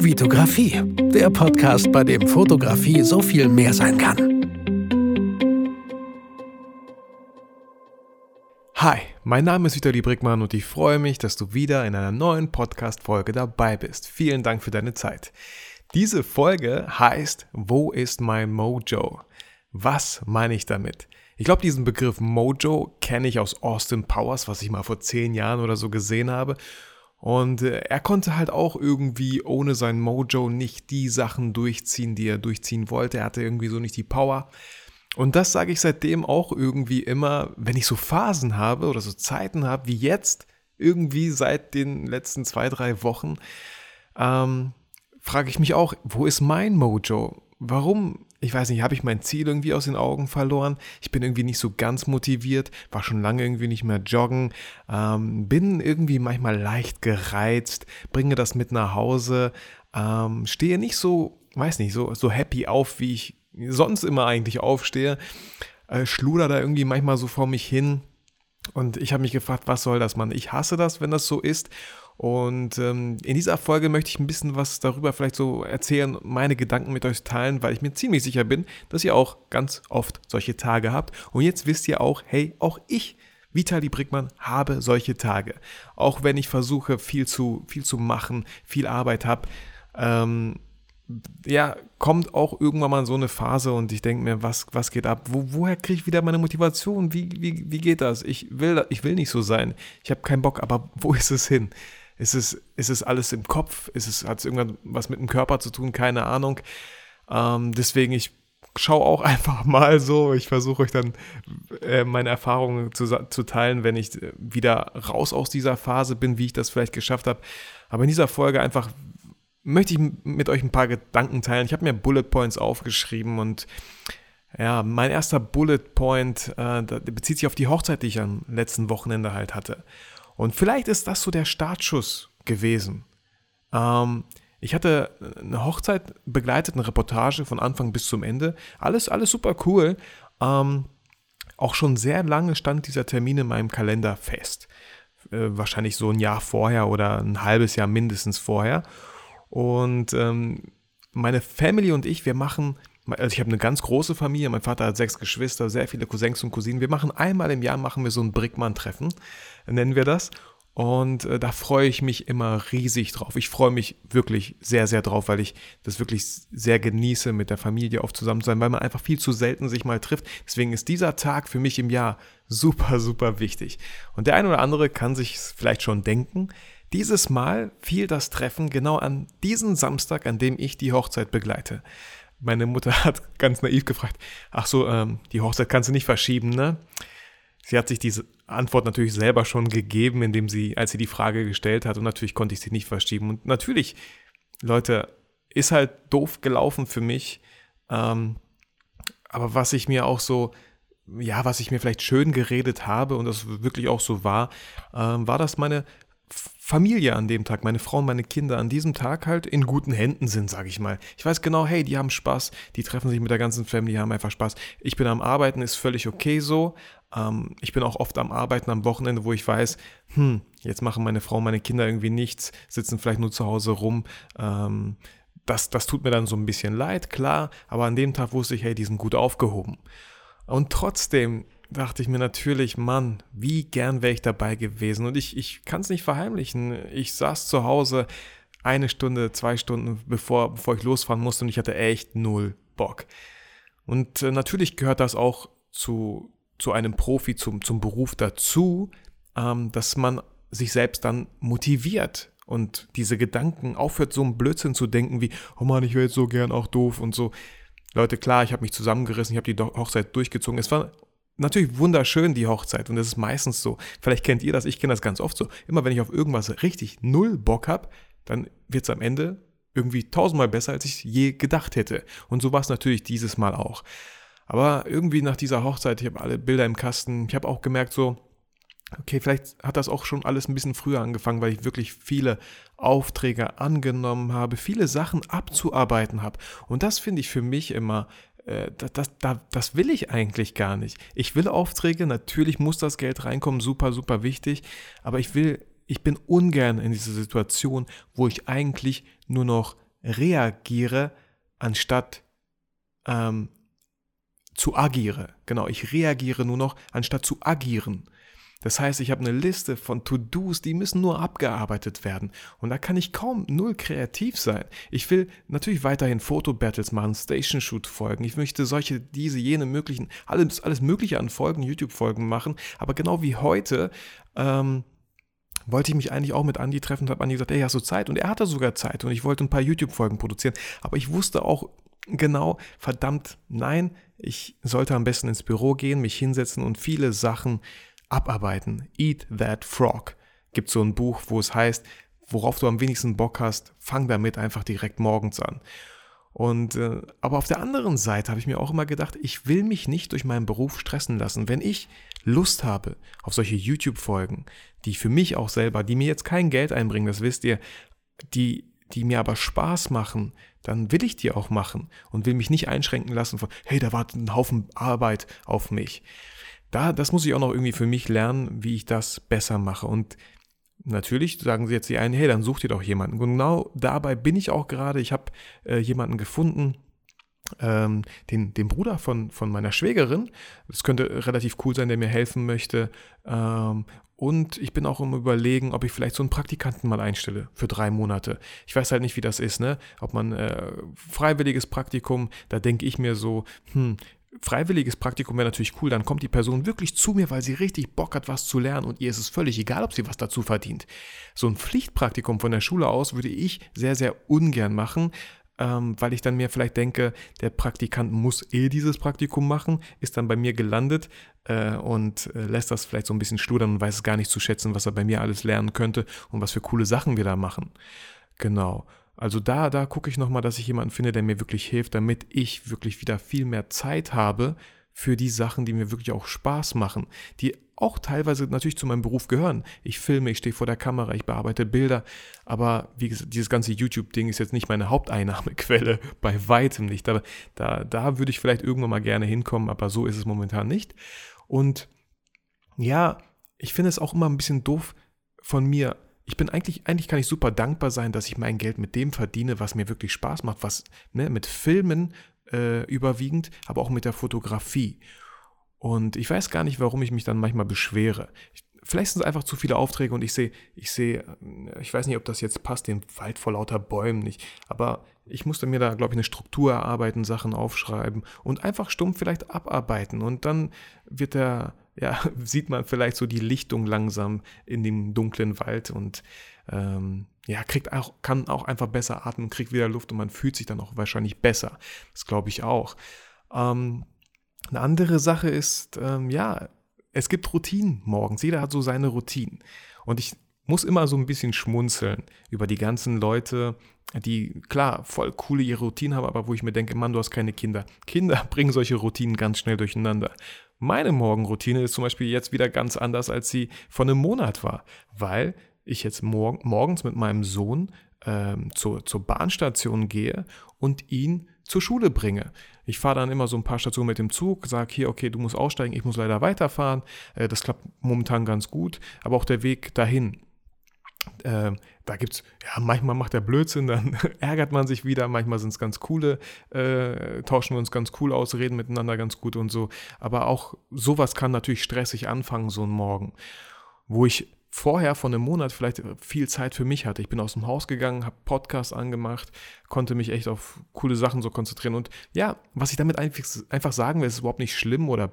Vitografie, der Podcast, bei dem Fotografie so viel mehr sein kann. Hi, mein Name ist Vitali Brickmann und ich freue mich, dass du wieder in einer neuen Podcast-Folge dabei bist. Vielen Dank für deine Zeit. Diese Folge heißt Wo ist mein Mojo? Was meine ich damit? Ich glaube, diesen Begriff Mojo kenne ich aus Austin Powers, was ich mal vor zehn Jahren oder so gesehen habe. Und äh, er konnte halt auch irgendwie ohne sein Mojo nicht die Sachen durchziehen, die er durchziehen wollte. Er hatte irgendwie so nicht die Power. Und das sage ich seitdem auch irgendwie immer, wenn ich so Phasen habe oder so Zeiten habe, wie jetzt, irgendwie seit den letzten zwei, drei Wochen, ähm, frage ich mich auch, wo ist mein Mojo? Warum ich weiß nicht, habe ich mein Ziel irgendwie aus den Augen verloren? Ich bin irgendwie nicht so ganz motiviert, war schon lange irgendwie nicht mehr joggen, ähm, bin irgendwie manchmal leicht gereizt, bringe das mit nach Hause, ähm, stehe nicht so, weiß nicht, so, so happy auf, wie ich sonst immer eigentlich aufstehe, äh, schluder da irgendwie manchmal so vor mich hin. Und ich habe mich gefragt, was soll das, Mann? Ich hasse das, wenn das so ist. Und ähm, in dieser Folge möchte ich ein bisschen was darüber vielleicht so erzählen, meine Gedanken mit euch teilen, weil ich mir ziemlich sicher bin, dass ihr auch ganz oft solche Tage habt. Und jetzt wisst ihr auch, hey, auch ich, Vitali Brickmann, habe solche Tage. Auch wenn ich versuche, viel zu, viel zu machen, viel Arbeit habe. Ähm, ja, kommt auch irgendwann mal so eine Phase und ich denke mir, was, was geht ab? Wo, woher kriege ich wieder meine Motivation? Wie, wie, wie geht das? Ich will, ich will nicht so sein. Ich habe keinen Bock, aber wo ist es hin? Ist es, ist es alles im Kopf? Ist es, hat es irgendwann was mit dem Körper zu tun? Keine Ahnung. Ähm, deswegen, ich schaue auch einfach mal so. Ich versuche euch dann äh, meine Erfahrungen zu, zu teilen, wenn ich äh, wieder raus aus dieser Phase bin, wie ich das vielleicht geschafft habe. Aber in dieser Folge einfach möchte ich mit euch ein paar Gedanken teilen. Ich habe mir Bullet Points aufgeschrieben und ja, mein erster Bullet Point äh, bezieht sich auf die Hochzeit, die ich am letzten Wochenende halt hatte. Und vielleicht ist das so der Startschuss gewesen. Ähm, ich hatte eine Hochzeit begleitet, eine Reportage von Anfang bis zum Ende. Alles, alles super cool. Ähm, auch schon sehr lange stand dieser Termin in meinem Kalender fest. Äh, wahrscheinlich so ein Jahr vorher oder ein halbes Jahr mindestens vorher. Und ähm, meine Family und ich, wir machen also ich habe eine ganz große Familie, mein Vater hat sechs Geschwister, sehr viele Cousins und Cousinen. Wir machen einmal im Jahr machen wir so ein Brickmann-Treffen, nennen wir das. Und äh, da freue ich mich immer riesig drauf. Ich freue mich wirklich sehr, sehr drauf, weil ich das wirklich sehr genieße, mit der Familie oft zusammen zu sein, weil man einfach viel zu selten sich mal trifft. Deswegen ist dieser Tag für mich im Jahr super, super wichtig. Und der eine oder andere kann sich vielleicht schon denken, dieses Mal fiel das Treffen genau an diesen Samstag, an dem ich die Hochzeit begleite. Meine Mutter hat ganz naiv gefragt, ach so, ähm, die Hochzeit kannst du nicht verschieben, ne? Sie hat sich diese Antwort natürlich selber schon gegeben, indem sie, als sie die Frage gestellt hat, und natürlich konnte ich sie nicht verschieben. Und natürlich, Leute, ist halt doof gelaufen für mich. Ähm, aber was ich mir auch so, ja, was ich mir vielleicht schön geredet habe und das wirklich auch so war, ähm, war, dass meine Familie an dem Tag, meine Frau und meine Kinder an diesem Tag halt in guten Händen sind, sage ich mal. Ich weiß genau, hey, die haben Spaß, die treffen sich mit der ganzen Family, haben einfach Spaß. Ich bin am Arbeiten, ist völlig okay so. Ähm, ich bin auch oft am Arbeiten am Wochenende, wo ich weiß, hm, jetzt machen meine Frau und meine Kinder irgendwie nichts, sitzen vielleicht nur zu Hause rum. Ähm, das, das tut mir dann so ein bisschen leid, klar, aber an dem Tag wusste ich, hey, die sind gut aufgehoben. Und trotzdem dachte ich mir natürlich, Mann, wie gern wäre ich dabei gewesen. Und ich, ich kann es nicht verheimlichen. Ich saß zu Hause eine Stunde, zwei Stunden, bevor, bevor ich losfahren musste und ich hatte echt null Bock. Und äh, natürlich gehört das auch zu, zu einem Profi, zum, zum Beruf dazu, ähm, dass man sich selbst dann motiviert und diese Gedanken aufhört, so einen Blödsinn zu denken wie, oh Mann, ich wäre jetzt so gern auch doof und so. Leute, klar, ich habe mich zusammengerissen, ich habe die Hochzeit durchgezogen. Es war natürlich wunderschön, die Hochzeit. Und das ist meistens so. Vielleicht kennt ihr das, ich kenne das ganz oft so. Immer wenn ich auf irgendwas richtig null Bock habe, dann wird es am Ende irgendwie tausendmal besser, als ich je gedacht hätte. Und so war es natürlich dieses Mal auch. Aber irgendwie nach dieser Hochzeit, ich habe alle Bilder im Kasten, ich habe auch gemerkt so, okay, vielleicht hat das auch schon alles ein bisschen früher angefangen, weil ich wirklich viele Aufträge angenommen habe, viele Sachen abzuarbeiten habe. Und das finde ich für mich immer das, das, das will ich eigentlich gar nicht. Ich will Aufträge, natürlich muss das Geld reinkommen, super, super wichtig, aber ich will, ich bin ungern in dieser Situation, wo ich eigentlich nur noch reagiere, anstatt ähm, zu agiere. Genau, ich reagiere nur noch, anstatt zu agieren. Das heißt, ich habe eine Liste von To-Dos, die müssen nur abgearbeitet werden. Und da kann ich kaum null kreativ sein. Ich will natürlich weiterhin Fotobattles machen, Station-Shoot-Folgen. Ich möchte solche, diese, jene möglichen, alles, alles Mögliche an Folgen, YouTube-Folgen machen. Aber genau wie heute, ähm, wollte ich mich eigentlich auch mit Andy treffen und habe Andy gesagt, ey, hast du Zeit? Und er hatte sogar Zeit und ich wollte ein paar YouTube-Folgen produzieren. Aber ich wusste auch genau, verdammt, nein, ich sollte am besten ins Büro gehen, mich hinsetzen und viele Sachen abarbeiten. Eat that frog. Gibt so ein Buch, wo es heißt, worauf du am wenigsten Bock hast, fang damit einfach direkt morgens an. Und äh, aber auf der anderen Seite habe ich mir auch immer gedacht, ich will mich nicht durch meinen Beruf stressen lassen. Wenn ich Lust habe auf solche YouTube-Folgen, die für mich auch selber, die mir jetzt kein Geld einbringen, das wisst ihr, die die mir aber Spaß machen, dann will ich die auch machen und will mich nicht einschränken lassen von, hey, da wartet ein Haufen Arbeit auf mich. Da, das muss ich auch noch irgendwie für mich lernen, wie ich das besser mache. Und natürlich sagen sie jetzt die einen, hey, dann such dir doch jemanden. Genau dabei bin ich auch gerade. Ich habe äh, jemanden gefunden, ähm, den, den Bruder von, von meiner Schwägerin. Das könnte relativ cool sein, der mir helfen möchte. Ähm, und ich bin auch im Überlegen, ob ich vielleicht so einen Praktikanten mal einstelle für drei Monate. Ich weiß halt nicht, wie das ist, ne? Ob man äh, freiwilliges Praktikum, da denke ich mir so, hm, freiwilliges Praktikum wäre natürlich cool, dann kommt die Person wirklich zu mir, weil sie richtig Bock hat, was zu lernen und ihr ist es völlig egal, ob sie was dazu verdient. So ein Pflichtpraktikum von der Schule aus würde ich sehr, sehr ungern machen, ähm, weil ich dann mir vielleicht denke, der Praktikant muss eh dieses Praktikum machen, ist dann bei mir gelandet äh, und äh, lässt das vielleicht so ein bisschen schludern und weiß es gar nicht zu schätzen, was er bei mir alles lernen könnte und was für coole Sachen wir da machen. Genau. Also da, da gucke ich nochmal, dass ich jemanden finde, der mir wirklich hilft, damit ich wirklich wieder viel mehr Zeit habe für die Sachen, die mir wirklich auch Spaß machen, die auch teilweise natürlich zu meinem Beruf gehören. Ich filme, ich stehe vor der Kamera, ich bearbeite Bilder, aber wie gesagt, dieses ganze YouTube-Ding ist jetzt nicht meine Haupteinnahmequelle, bei weitem nicht. Aber da, da würde ich vielleicht irgendwann mal gerne hinkommen, aber so ist es momentan nicht. Und ja, ich finde es auch immer ein bisschen doof von mir. Ich bin eigentlich, eigentlich kann ich super dankbar sein, dass ich mein Geld mit dem verdiene, was mir wirklich Spaß macht, was ne, mit Filmen äh, überwiegend, aber auch mit der Fotografie. Und ich weiß gar nicht, warum ich mich dann manchmal beschwere. Vielleicht sind es einfach zu viele Aufträge und ich sehe, ich sehe, äh, ich weiß nicht, ob das jetzt passt, den Wald vor lauter Bäumen nicht, aber ich musste mir da, glaube ich, eine Struktur erarbeiten, Sachen aufschreiben und einfach stumpf vielleicht abarbeiten und dann wird der, ja, sieht man vielleicht so die Lichtung langsam in dem dunklen Wald und ähm, ja, kriegt auch, kann auch einfach besser atmen, kriegt wieder Luft und man fühlt sich dann auch wahrscheinlich besser. Das glaube ich auch. Ähm, eine andere Sache ist, ähm, ja, es gibt Routinen morgens. Jeder hat so seine Routinen. Und ich muss immer so ein bisschen schmunzeln über die ganzen Leute, die klar voll coole ihre Routinen haben, aber wo ich mir denke, Mann, du hast keine Kinder. Kinder bringen solche Routinen ganz schnell durcheinander. Meine Morgenroutine ist zum Beispiel jetzt wieder ganz anders, als sie vor einem Monat war, weil ich jetzt mor morgens mit meinem Sohn ähm, zur, zur Bahnstation gehe und ihn zur Schule bringe. Ich fahre dann immer so ein paar Stationen mit dem Zug, sage hier, okay, du musst aussteigen, ich muss leider weiterfahren. Äh, das klappt momentan ganz gut, aber auch der Weg dahin. Äh, da gibt es, ja, manchmal macht er Blödsinn, dann ärgert man sich wieder, manchmal sind es ganz coole, äh, tauschen wir uns ganz cool aus, reden miteinander ganz gut und so. Aber auch sowas kann natürlich stressig anfangen, so ein Morgen, wo ich vorher von einem Monat vielleicht viel Zeit für mich hatte. Ich bin aus dem Haus gegangen, habe Podcast angemacht, konnte mich echt auf coole Sachen so konzentrieren. Und ja, was ich damit einfach sagen will, ist überhaupt nicht schlimm oder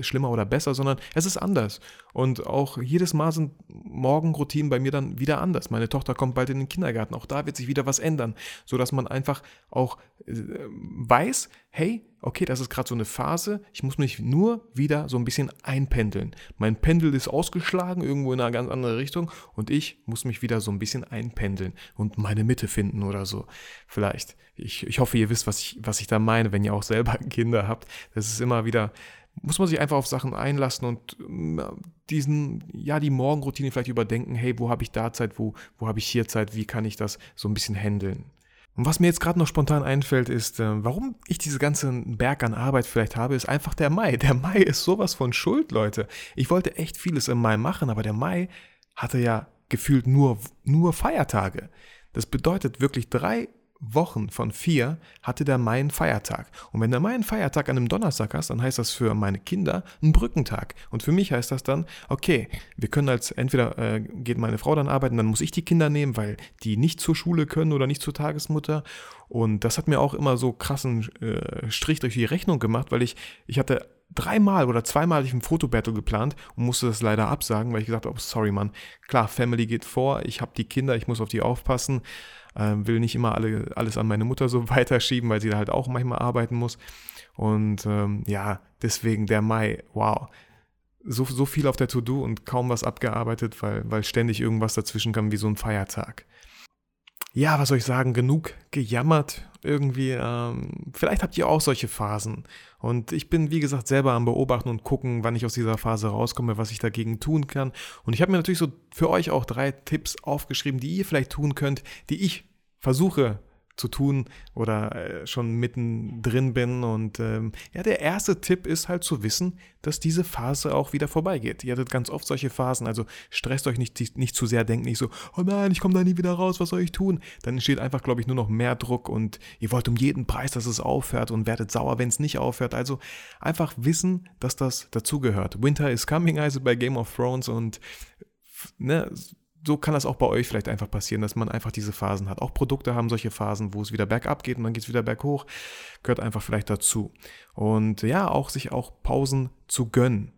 schlimmer oder besser, sondern es ist anders. Und auch jedes Mal sind Morgenroutinen bei mir dann wieder anders. Meine Tochter kommt bald in den Kindergarten. Auch da wird sich wieder was ändern, sodass man einfach auch äh, weiß, hey, okay, das ist gerade so eine Phase, ich muss mich nur wieder so ein bisschen einpendeln. Mein Pendel ist ausgeschlagen, irgendwo in eine ganz andere Richtung und ich muss mich wieder so ein bisschen einpendeln und meine Mitte finden oder so. Vielleicht. Ich, ich hoffe, ihr wisst, was ich, was ich da meine, wenn ihr auch selber Kinder habt. Das ist immer wieder, muss man sich einfach auf Sachen einlassen und diesen, ja, die Morgenroutine vielleicht überdenken, hey, wo habe ich da Zeit, wo, wo habe ich hier Zeit, wie kann ich das so ein bisschen handeln. Und was mir jetzt gerade noch spontan einfällt, ist, äh, warum ich diese ganzen Berg an Arbeit vielleicht habe, ist einfach der Mai. Der Mai ist sowas von Schuld, Leute. Ich wollte echt vieles im Mai machen, aber der Mai hatte ja gefühlt nur, nur Feiertage. Das bedeutet wirklich drei Wochen von vier hatte der Mai einen Feiertag. Und wenn der Mai einen Feiertag an einem Donnerstag hast, dann heißt das für meine Kinder ein Brückentag. Und für mich heißt das dann, okay, wir können als, entweder äh, geht meine Frau dann arbeiten, dann muss ich die Kinder nehmen, weil die nicht zur Schule können oder nicht zur Tagesmutter. Und das hat mir auch immer so krassen äh, Strich durch die Rechnung gemacht, weil ich, ich hatte dreimal oder zweimal ich ein Fotobattle geplant und musste das leider absagen, weil ich gesagt habe, oh, sorry Mann, klar, Family geht vor, ich habe die Kinder, ich muss auf die aufpassen, äh, will nicht immer alle, alles an meine Mutter so weiterschieben, weil sie da halt auch manchmal arbeiten muss. Und ähm, ja, deswegen der Mai, wow. So, so viel auf der To-Do und kaum was abgearbeitet, weil, weil ständig irgendwas dazwischen kam wie so ein Feiertag ja, was soll ich sagen, genug gejammert irgendwie. Ähm, vielleicht habt ihr auch solche Phasen. Und ich bin, wie gesagt, selber am Beobachten und gucken, wann ich aus dieser Phase rauskomme, was ich dagegen tun kann. Und ich habe mir natürlich so für euch auch drei Tipps aufgeschrieben, die ihr vielleicht tun könnt, die ich versuche zu tun oder äh, schon mittendrin bin. Und ähm, ja, der erste Tipp ist halt zu wissen, dass diese Phase auch wieder vorbeigeht. Ihr hattet ganz oft solche Phasen, also stresst euch nicht, nicht zu sehr, denkt nicht so, oh nein, ich komme da nie wieder raus, was soll ich tun? Dann entsteht einfach, glaube ich, nur noch mehr Druck und ihr wollt um jeden Preis, dass es aufhört und werdet sauer, wenn es nicht aufhört. Also einfach wissen, dass das dazugehört. Winter is coming, also bei Game of Thrones und ne, so kann das auch bei euch vielleicht einfach passieren, dass man einfach diese Phasen hat. Auch Produkte haben solche Phasen, wo es wieder bergab geht und dann geht es wieder berghoch. Gehört einfach vielleicht dazu. Und ja, auch sich auch Pausen zu gönnen.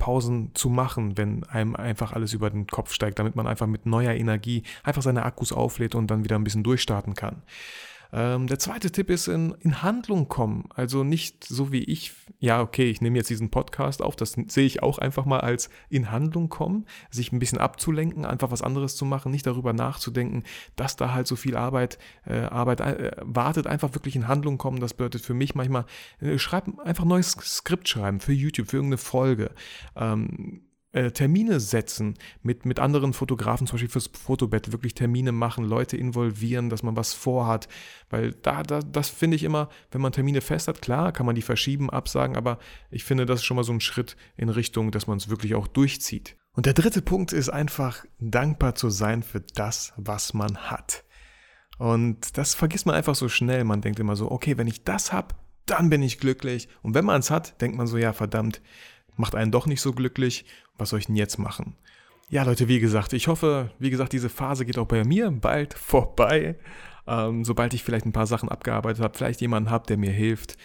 Pausen zu machen, wenn einem einfach alles über den Kopf steigt, damit man einfach mit neuer Energie einfach seine Akkus auflädt und dann wieder ein bisschen durchstarten kann. Ähm, der zweite Tipp ist in, in Handlung kommen. Also nicht so wie ich, ja, okay, ich nehme jetzt diesen Podcast auf, das sehe ich auch einfach mal als in Handlung kommen, sich ein bisschen abzulenken, einfach was anderes zu machen, nicht darüber nachzudenken, dass da halt so viel Arbeit, äh, Arbeit äh, wartet, einfach wirklich in Handlung kommen. Das bedeutet für mich manchmal, äh, schreib einfach ein neues Skript schreiben für YouTube, für irgendeine Folge. Ähm, äh, Termine setzen mit, mit anderen Fotografen, zum Beispiel fürs Fotobett, wirklich Termine machen, Leute involvieren, dass man was vorhat. Weil da, da das finde ich immer, wenn man Termine fest hat, klar, kann man die verschieben, absagen, aber ich finde, das ist schon mal so ein Schritt in Richtung, dass man es wirklich auch durchzieht. Und der dritte Punkt ist einfach dankbar zu sein für das, was man hat. Und das vergisst man einfach so schnell. Man denkt immer so, okay, wenn ich das habe, dann bin ich glücklich. Und wenn man es hat, denkt man so, ja, verdammt, macht einen doch nicht so glücklich. Was soll ich denn jetzt machen? Ja, Leute, wie gesagt, ich hoffe, wie gesagt, diese Phase geht auch bei mir bald vorbei. Ähm, sobald ich vielleicht ein paar Sachen abgearbeitet habe, vielleicht jemanden habe, der mir hilft,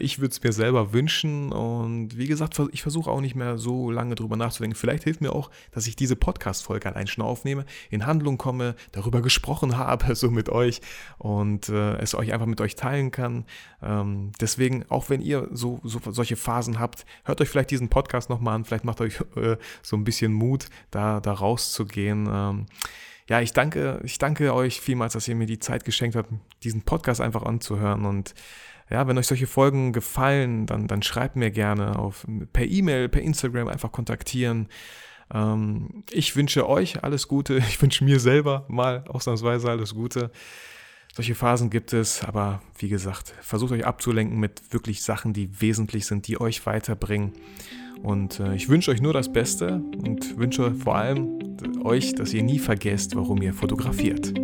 ich würde es mir selber wünschen und wie gesagt, ich versuche auch nicht mehr so lange drüber nachzudenken. Vielleicht hilft mir auch, dass ich diese Podcast-Folge allein schon aufnehme, in Handlung komme, darüber gesprochen habe, so mit euch und äh, es euch einfach mit euch teilen kann. Ähm, deswegen, auch wenn ihr so, so solche Phasen habt, hört euch vielleicht diesen Podcast nochmal an, vielleicht macht euch äh, so ein bisschen Mut, da, da rauszugehen. Ähm, ja, ich danke, ich danke euch vielmals, dass ihr mir die Zeit geschenkt habt, diesen Podcast einfach anzuhören und ja, wenn euch solche Folgen gefallen, dann, dann schreibt mir gerne auf, per E-Mail, per Instagram einfach kontaktieren. Ähm, ich wünsche euch alles Gute. Ich wünsche mir selber mal ausnahmsweise alles Gute. Solche Phasen gibt es, aber wie gesagt, versucht euch abzulenken mit wirklich Sachen, die wesentlich sind, die euch weiterbringen. Und äh, ich wünsche euch nur das Beste und wünsche vor allem euch, dass ihr nie vergesst, warum ihr fotografiert.